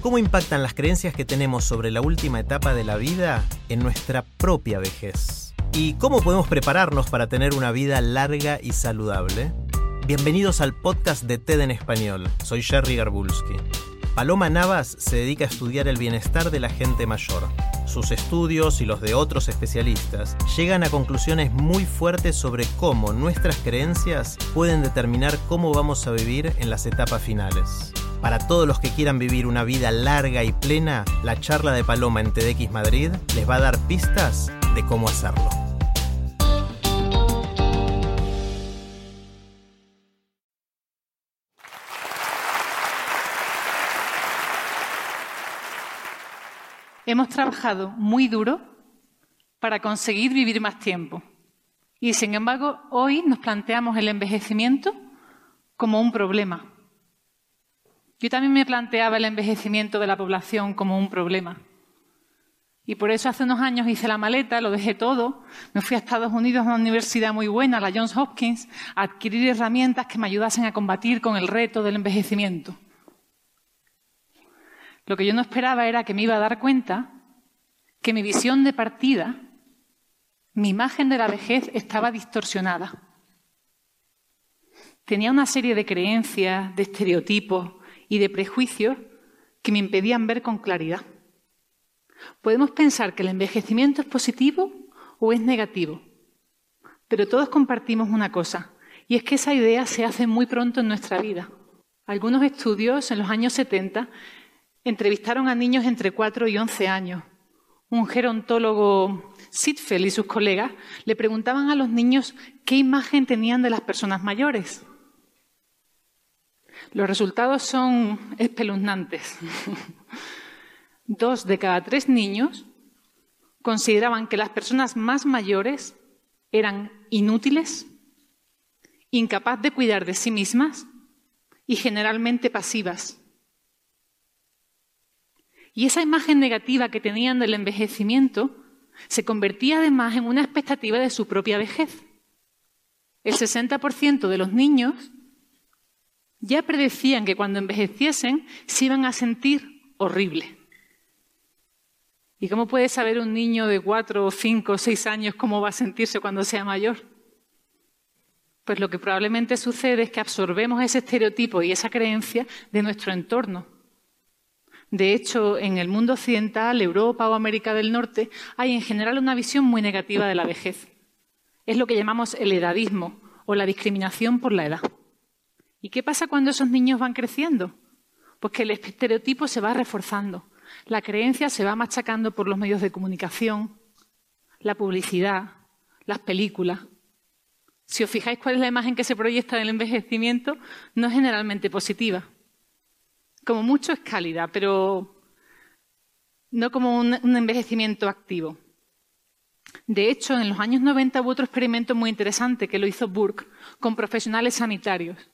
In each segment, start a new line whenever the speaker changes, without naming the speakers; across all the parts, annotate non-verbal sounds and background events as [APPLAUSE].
¿Cómo impactan las creencias que tenemos sobre la última etapa de la vida en nuestra propia vejez? ¿Y cómo podemos prepararnos para tener una vida larga y saludable? Bienvenidos al podcast de TED en español. Soy Jerry Garbulski. Paloma Navas se dedica a estudiar el bienestar de la gente mayor. Sus estudios y los de otros especialistas llegan a conclusiones muy fuertes sobre cómo nuestras creencias pueden determinar cómo vamos a vivir en las etapas finales. Para todos los que quieran vivir una vida larga y plena, la charla de Paloma en TEDx Madrid les va a dar pistas de cómo hacerlo.
Hemos trabajado muy duro para conseguir vivir más tiempo. Y sin embargo, hoy nos planteamos el envejecimiento como un problema. Yo también me planteaba el envejecimiento de la población como un problema. Y por eso hace unos años hice la maleta, lo dejé todo, me fui a Estados Unidos a una universidad muy buena, la Johns Hopkins, a adquirir herramientas que me ayudasen a combatir con el reto del envejecimiento. Lo que yo no esperaba era que me iba a dar cuenta que mi visión de partida, mi imagen de la vejez estaba distorsionada. Tenía una serie de creencias, de estereotipos y de prejuicios que me impedían ver con claridad. Podemos pensar que el envejecimiento es positivo o es negativo, pero todos compartimos una cosa, y es que esa idea se hace muy pronto en nuestra vida. Algunos estudios en los años 70 entrevistaron a niños entre 4 y 11 años. Un gerontólogo, Sitfeld y sus colegas le preguntaban a los niños qué imagen tenían de las personas mayores. Los resultados son espeluznantes. Dos de cada tres niños consideraban que las personas más mayores eran inútiles, incapaces de cuidar de sí mismas y generalmente pasivas. Y esa imagen negativa que tenían del envejecimiento se convertía además en una expectativa de su propia vejez. El 60% de los niños ya predecían que cuando envejeciesen se iban a sentir horrible. ¿Y cómo puede saber un niño de cuatro, cinco seis años cómo va a sentirse cuando sea mayor? Pues lo que probablemente sucede es que absorbemos ese estereotipo y esa creencia de nuestro entorno. De hecho, en el mundo occidental, Europa o América del Norte, hay en general una visión muy negativa de la vejez. Es lo que llamamos el edadismo o la discriminación por la edad. ¿Y qué pasa cuando esos niños van creciendo? Pues que el estereotipo se va reforzando. La creencia se va machacando por los medios de comunicación, la publicidad, las películas. Si os fijáis cuál es la imagen que se proyecta del envejecimiento, no es generalmente positiva. Como mucho es cálida, pero no como un, envejecimiento activo. De hecho, en los años 90 hubo otro experimento muy interesante que lo hizo Burke con profesionales sanitarios.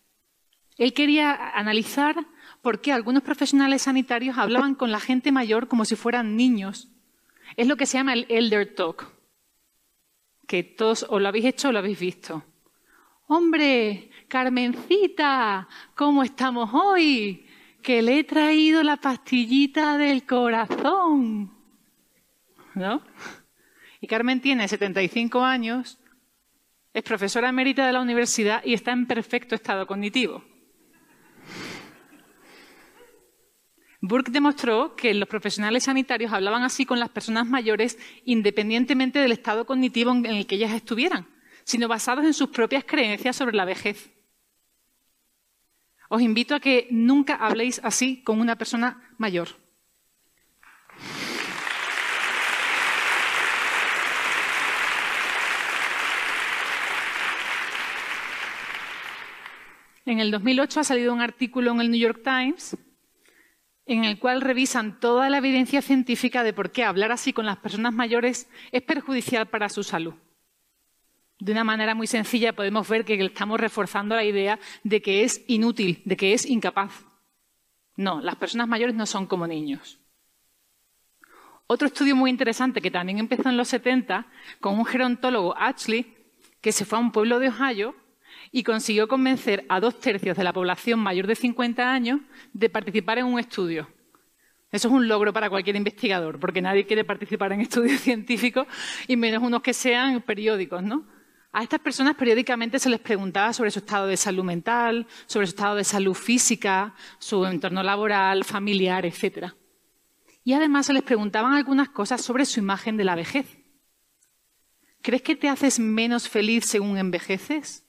Él quería analizar por qué algunos profesionales sanitarios hablaban con la gente mayor como si fueran niños. Es lo que se llama el elder talk, que todos o lo habéis hecho o lo habéis visto. Hombre, Carmencita, ¿cómo estamos hoy? que le he traído la pastillita del corazón. ¿No? Y Carmen tiene 75 años, es profesora emérita de la universidad y está en perfecto estado cognitivo. Burke demostró que los profesionales sanitarios hablaban así con las personas mayores independientemente del estado cognitivo en el que ellas estuvieran, sino basados en sus propias creencias sobre la vejez. Os invito a que nunca habléis así con una persona mayor. En el 2008 ha salido un artículo en el New York Times en el cual revisan toda la evidencia científica de por qué hablar así con las personas mayores es perjudicial para su salud. De una manera muy sencilla podemos ver que estamos reforzando la idea de que es inútil, de que es incapaz. No, las personas mayores no son como niños. Otro estudio muy interesante que también empezó en los 70 con un gerontólogo, Ashley, que se fue a un pueblo de Ohio y consiguió convencer a dos tercios de la población mayor de 50 años de participar en un estudio. Eso es un logro para cualquier investigador, porque nadie quiere participar en estudios [LAUGHS] científicos y menos unos que sean periódicos, ¿no? A estas personas periódicamente se les preguntaba sobre su estado de salud mental, sobre su estado de salud física, su entorno laboral, familiar, etc. Y además se les preguntaban algunas cosas sobre su imagen de la vejez. ¿Crees que te haces menos feliz según envejeces?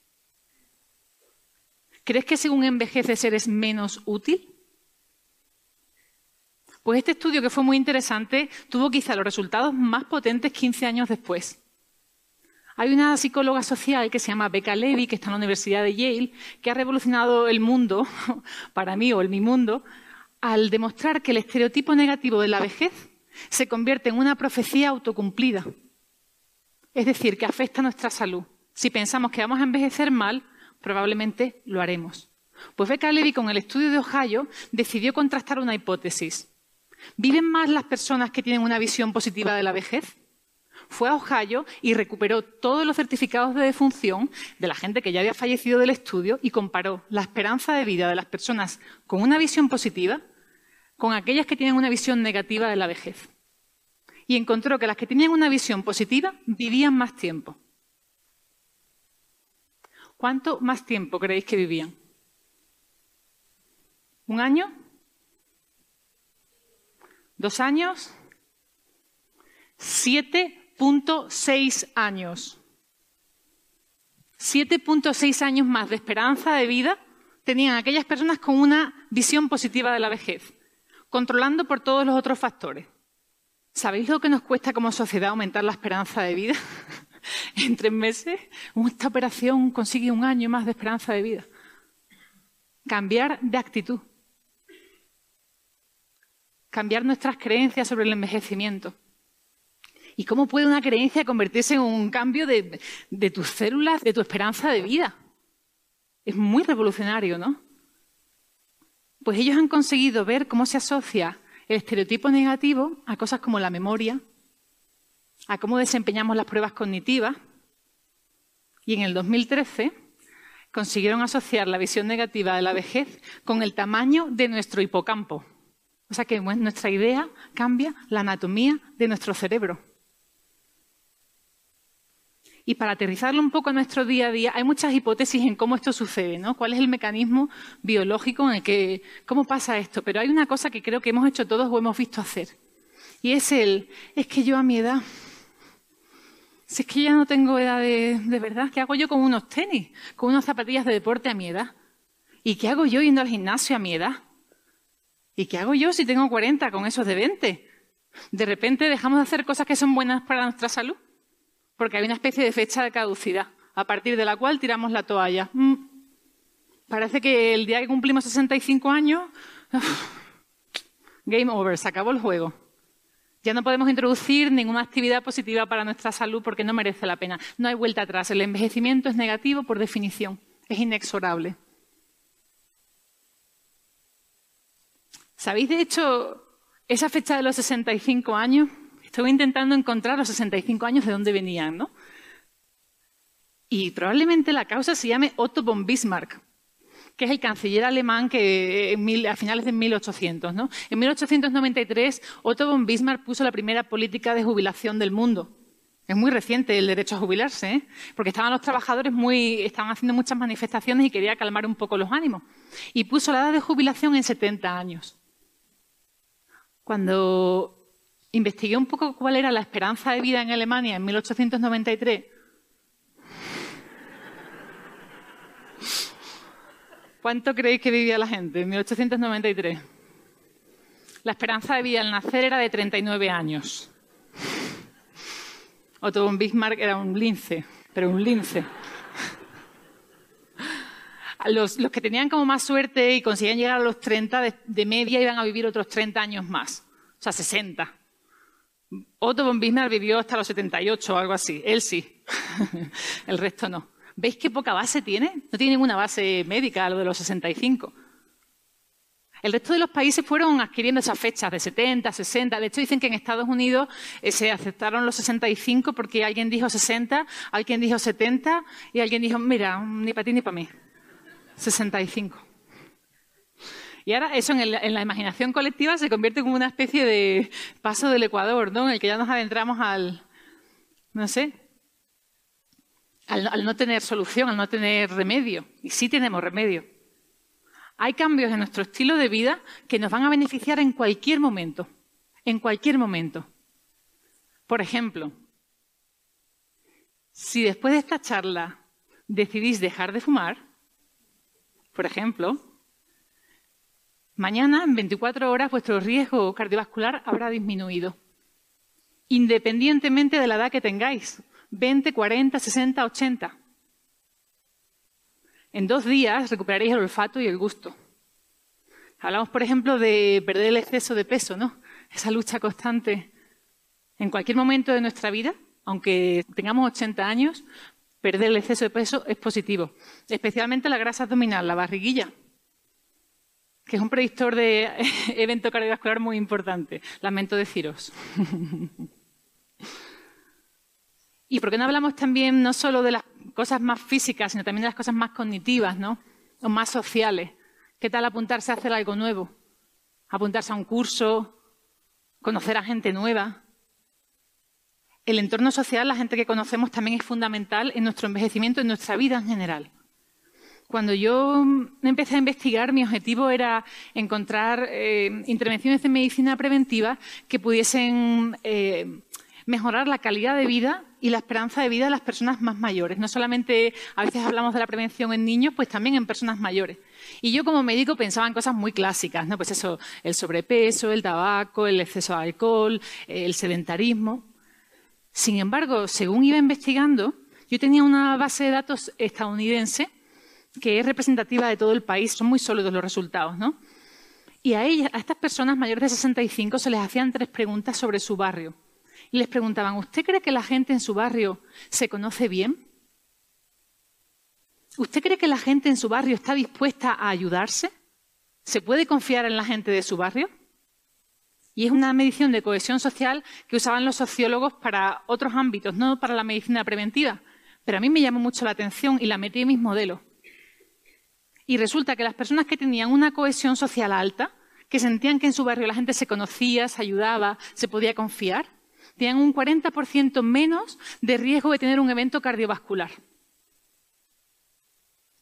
¿Crees que según envejeces eres menos útil? Pues este estudio, que fue muy interesante, tuvo quizá los resultados más potentes 15 años después. Hay una psicóloga social que se llama Becca Levy, que está en la Universidad de Yale, que ha revolucionado el mundo, [LAUGHS] para mí o el mi mundo, al demostrar que el estereotipo negativo de la vejez se convierte en una profecía autocumplida. Es decir, que afecta a nuestra salud. Si pensamos que vamos a envejecer mal, probablemente lo haremos. Pues Becca Levy, con el estudio de Ohio, decidió contrastar una hipótesis. ¿Viven más las personas que tienen una visión positiva de la vejez? Fue a Ohio y recuperó todos los certificados de defunción de la gente que ya había fallecido del estudio y comparó la esperanza de vida de las personas con una visión positiva con aquellas que tienen una visión negativa de la vejez. Y encontró que las que tenían una visión positiva vivían más tiempo. ¿Cuánto más tiempo creéis que vivían? ¿Un año? ¿Dos años? 7.6 años. 7.6 años más de esperanza de vida tenían aquellas personas con una visión positiva de la vejez, controlando por todos los otros factores. ¿Sabéis lo que nos cuesta como sociedad aumentar la esperanza de vida? [LAUGHS] [LAUGHS] en tres meses, esta operación consigue un año más de esperanza de vida. Cambiar de actitud. Cambiar nuestras creencias sobre el envejecimiento. ¿Y cómo puede una creencia convertirse en un cambio de, de tus células, de tu esperanza de vida? Es muy revolucionario, ¿no? Pues ellos han conseguido ver cómo se asocia el estereotipo negativo a cosas como la memoria, a cómo desempeñamos las pruebas cognitivas y en el 2013 consiguieron asociar la visión negativa de la vejez con el tamaño de nuestro hipocampo. O sea que nuestra idea cambia la anatomía de nuestro cerebro. Y para aterrizarlo un poco a nuestro día a día, hay muchas hipótesis en cómo esto sucede, ¿no? ¿Cuál es el mecanismo biológico en el que, cómo pasa esto? Pero hay una cosa que creo que hemos hecho todos o hemos visto hacer. Y es el, es que yo a mi edad si es que ya no tengo edad de, verdad, ¿qué hago yo con unos tenis, con unas zapatillas de deporte a mi edad? ¿Y qué hago yo yendo al gimnasio a mi edad? ¿Y qué hago yo si tengo 40 con esos de 20? De repente dejamos de hacer cosas que son buenas para nuestra salud, porque hay una especie de fecha de caducidad, a partir de la cual tiramos la toalla. Mm. Parece que el día que cumplimos 65 años, game over, se acabó el juego. Ya no podemos introducir ninguna actividad positiva para nuestra salud porque no merece la pena. No hay vuelta atrás. El envejecimiento es negativo por definición. Es inexorable. ¿Sabéis, de hecho, esa fecha de los 65 años? Estoy intentando encontrar los 65 años de dónde venían, ¿no? Y probablemente la causa se llame Otto von Bismarck, que es el canciller alemán que a finales de 1800. ¿no? En 1893, Otto von Bismarck puso la primera política de jubilación del mundo. Es muy reciente el derecho a jubilarse, ¿eh? porque estaban los trabajadores muy, estaban haciendo muchas manifestaciones y quería calmar un poco los ánimos. Y puso la edad de jubilación en 70 años. Cuando investigué un poco cuál era la esperanza de vida en Alemania en 1893, ¿Cuánto creéis que vivía la gente en 1893? La esperanza de vida al nacer era de 39 años. Otto von Bismarck era un lince, pero un lince. los, que tenían como más suerte y conseguían llegar a los 30 de, de, media iban a vivir otros 30 años más, o sea, 60. Otto von Bismarck vivió hasta los 78 o algo así, él sí, [LAUGHS] el resto no. ¿Veis qué poca base tiene? No tiene ninguna base médica lo de los 65. El resto de los países fueron adquiriendo esas fechas de 70, 60. De hecho, dicen que en Estados Unidos eh, se aceptaron los 65 porque alguien dijo 60, alguien dijo 70 y alguien dijo, mira, ni para ti ni para mí. 65. Y ahora eso en, la imaginación colectiva se convierte como una especie de paso del Ecuador, ¿no? En el que ya nos adentramos al, no sé, al no tener solución, al no tener remedio. Y sí tenemos remedio. Hay cambios en nuestro estilo de vida que nos van a beneficiar en cualquier momento, en cualquier momento. Por ejemplo, si después de esta charla decidís dejar de fumar, por ejemplo, mañana en 24 horas vuestro riesgo cardiovascular habrá disminuido, independientemente de la edad que tengáis, 20, 40, 60, 80. En dos días recuperaréis el olfato y el gusto. Hablamos, por ejemplo, de perder el exceso de peso, ¿no? Esa lucha constante. En cualquier momento de nuestra vida, aunque tengamos 80 años, perder el exceso de peso es positivo. Especialmente la grasa abdominal, la barriguilla, que es un predictor de [LAUGHS] evento cardiovascular muy importante. Lamento deciros. [LAUGHS] ¿Y por qué no hablamos también no solo de las cosas más físicas, sino también de las cosas más cognitivas, ¿no? O más sociales. ¿Qué tal apuntarse a hacer algo nuevo? Apuntarse a un curso, conocer a gente nueva. El entorno social, la gente que conocemos, también es fundamental en nuestro envejecimiento, en nuestra vida en general. Cuando yo empecé a investigar, mi objetivo era encontrar eh, intervenciones de medicina preventiva que pudiesen eh, mejorar la calidad de vida y la esperanza de vida de las personas más mayores. No solamente a veces hablamos de la prevención en niños, pues también en personas mayores. Y yo como médico pensaba en cosas muy clásicas, ¿no? Pues eso, el sobrepeso, el tabaco, el exceso de alcohol, el sedentarismo. Sin embargo, según iba investigando, yo tenía una base de datos estadounidense que es representativa de todo el país, son muy sólidos los resultados, ¿no? Y a ellas, a estas personas mayores de 65 se les hacían tres preguntas sobre su barrio y les preguntaban, ¿usted cree que la gente en su barrio se conoce bien? ¿Usted cree que la gente en su barrio está dispuesta a ayudarse? ¿Se puede confiar en la gente de su barrio? Y es una medición de cohesión social que usaban los sociólogos para otros ámbitos, no para la medicina preventiva. Pero a mí me llamó mucho la atención y la metí en mis modelos. Y resulta que las personas que tenían una cohesión social alta, que sentían que en su barrio la gente se conocía, se ayudaba, se podía confiar, tienen un 40% menos de riesgo de tener un evento cardiovascular.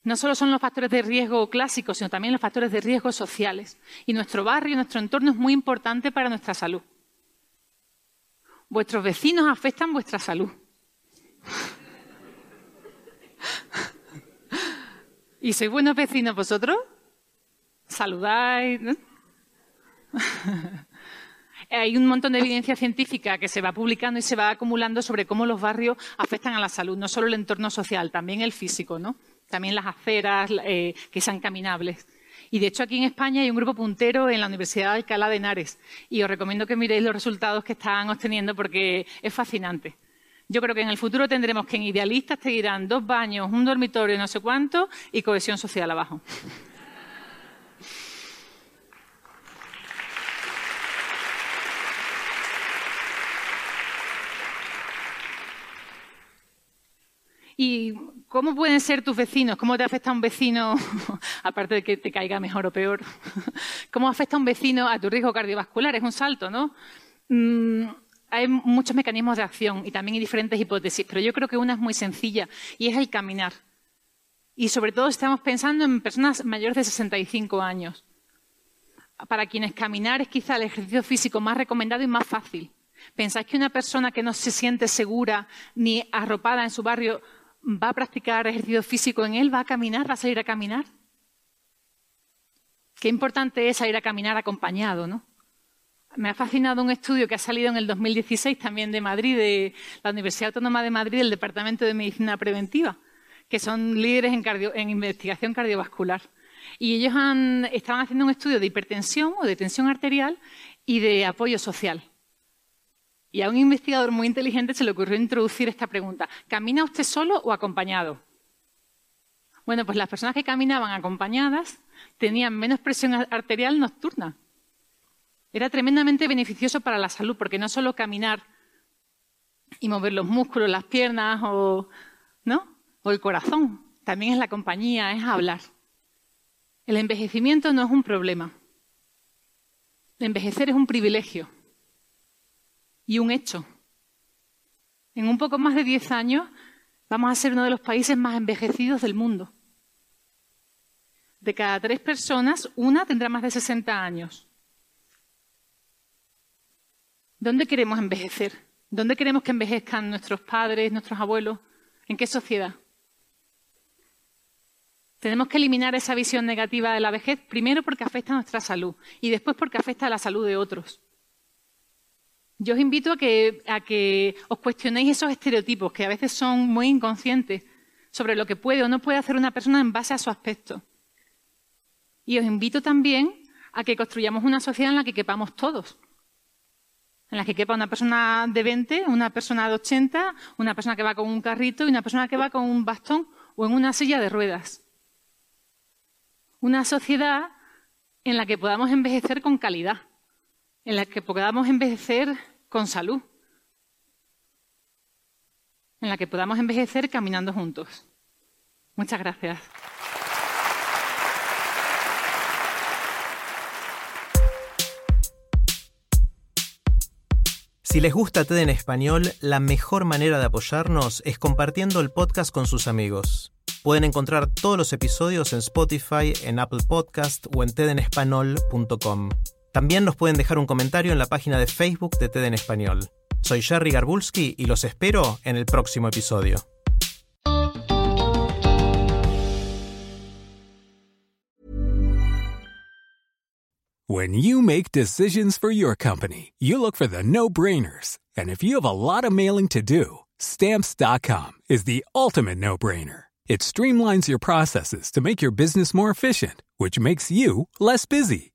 No solo son los factores de riesgo clásicos, sino también los factores de riesgo sociales. Y nuestro barrio, nuestro entorno es muy importante para nuestra salud. Vuestros vecinos afectan vuestra salud. ¿Y sois buenos vecinos vosotros? ¿Saludáis? Hay un montón de evidencia científica que se va publicando y se va acumulando sobre cómo los barrios afectan a la salud, no solo el entorno social, también el físico, ¿no? También las aceras eh, que sean caminables. Y de hecho aquí en España hay un grupo puntero en la Universidad de Alcalá de Henares y os recomiendo que miréis los resultados que están obteniendo porque es fascinante. Yo creo que en el futuro tendremos que en idealistas te dirán dos baños, un dormitorio, no sé cuánto y cohesión social abajo. ¿Y cómo pueden ser tus vecinos? ¿Cómo te afecta un vecino, [LAUGHS] aparte de que te caiga mejor o peor? [LAUGHS] ¿Cómo afecta un vecino a tu riesgo cardiovascular? Es un salto, ¿no? Mm, hay muchos mecanismos de acción y también hay diferentes hipótesis, pero yo creo que una es muy sencilla y es el caminar. Y sobre todo estamos pensando en personas mayores de 65 años, para quienes caminar es quizá el ejercicio físico más recomendado y más fácil. ¿Pensáis que una persona que no se siente segura ni arropada en su barrio va a practicar ejercicio físico en él, va a caminar, va a salir a caminar. Qué importante es salir a caminar acompañado, ¿no? Me ha fascinado un estudio que ha salido en el 2016 también de Madrid, de la Universidad Autónoma de Madrid, del Departamento de Medicina Preventiva, que son líderes en, investigación cardiovascular. Y ellos estaban haciendo un estudio de hipertensión o de tensión arterial y de apoyo social. Y a un investigador muy inteligente se le ocurrió introducir esta pregunta. ¿Camina usted solo o acompañado? Bueno, pues las personas que caminaban acompañadas tenían menos presión arterial nocturna. Era tremendamente beneficioso para la salud, porque no solo caminar y mover los músculos, las piernas o, ¿no? o el corazón, también es la compañía, es hablar. El envejecimiento no es un problema. Envejecer es un privilegio y un hecho. En un poco más de 10 años vamos a ser uno de los países más envejecidos del mundo. De cada tres personas, una tendrá más de 60 años. ¿Dónde queremos envejecer? ¿Dónde queremos que envejezcan nuestros padres, nuestros abuelos? ¿En qué sociedad? Tenemos que eliminar esa visión negativa de la vejez, primero porque afecta a nuestra salud y después porque afecta a la salud de otros. Yo os invito a que, os cuestionéis esos estereotipos que a veces son muy inconscientes sobre lo que puede o no puede hacer una persona en base a su aspecto. Y os invito también a que construyamos una sociedad en la que quepamos todos. En la que quepa una persona de 20, una persona de 80, una persona que va con un carrito y una persona que va con un bastón o en una silla de ruedas. Una sociedad en la que podamos envejecer con calidad en la que podamos envejecer con salud, en la que podamos envejecer caminando juntos. Muchas gracias.
Si les gusta TED en español, la mejor manera de apoyarnos es compartiendo el podcast con sus amigos. Pueden encontrar todos los episodios en Spotify, en Apple Podcast o en tedenespanol.com. También nos pueden dejar un comentario en la página de Facebook de TED en Español. Soy Jerry Garbulski y los espero en el próximo episodio.
When you make decisions for your company, you look for the no-brainers. And if you have a lot of mailing to do, stamps.com is the ultimate no-brainer. It streamlines your processes to make your business more efficient, which makes you less busy.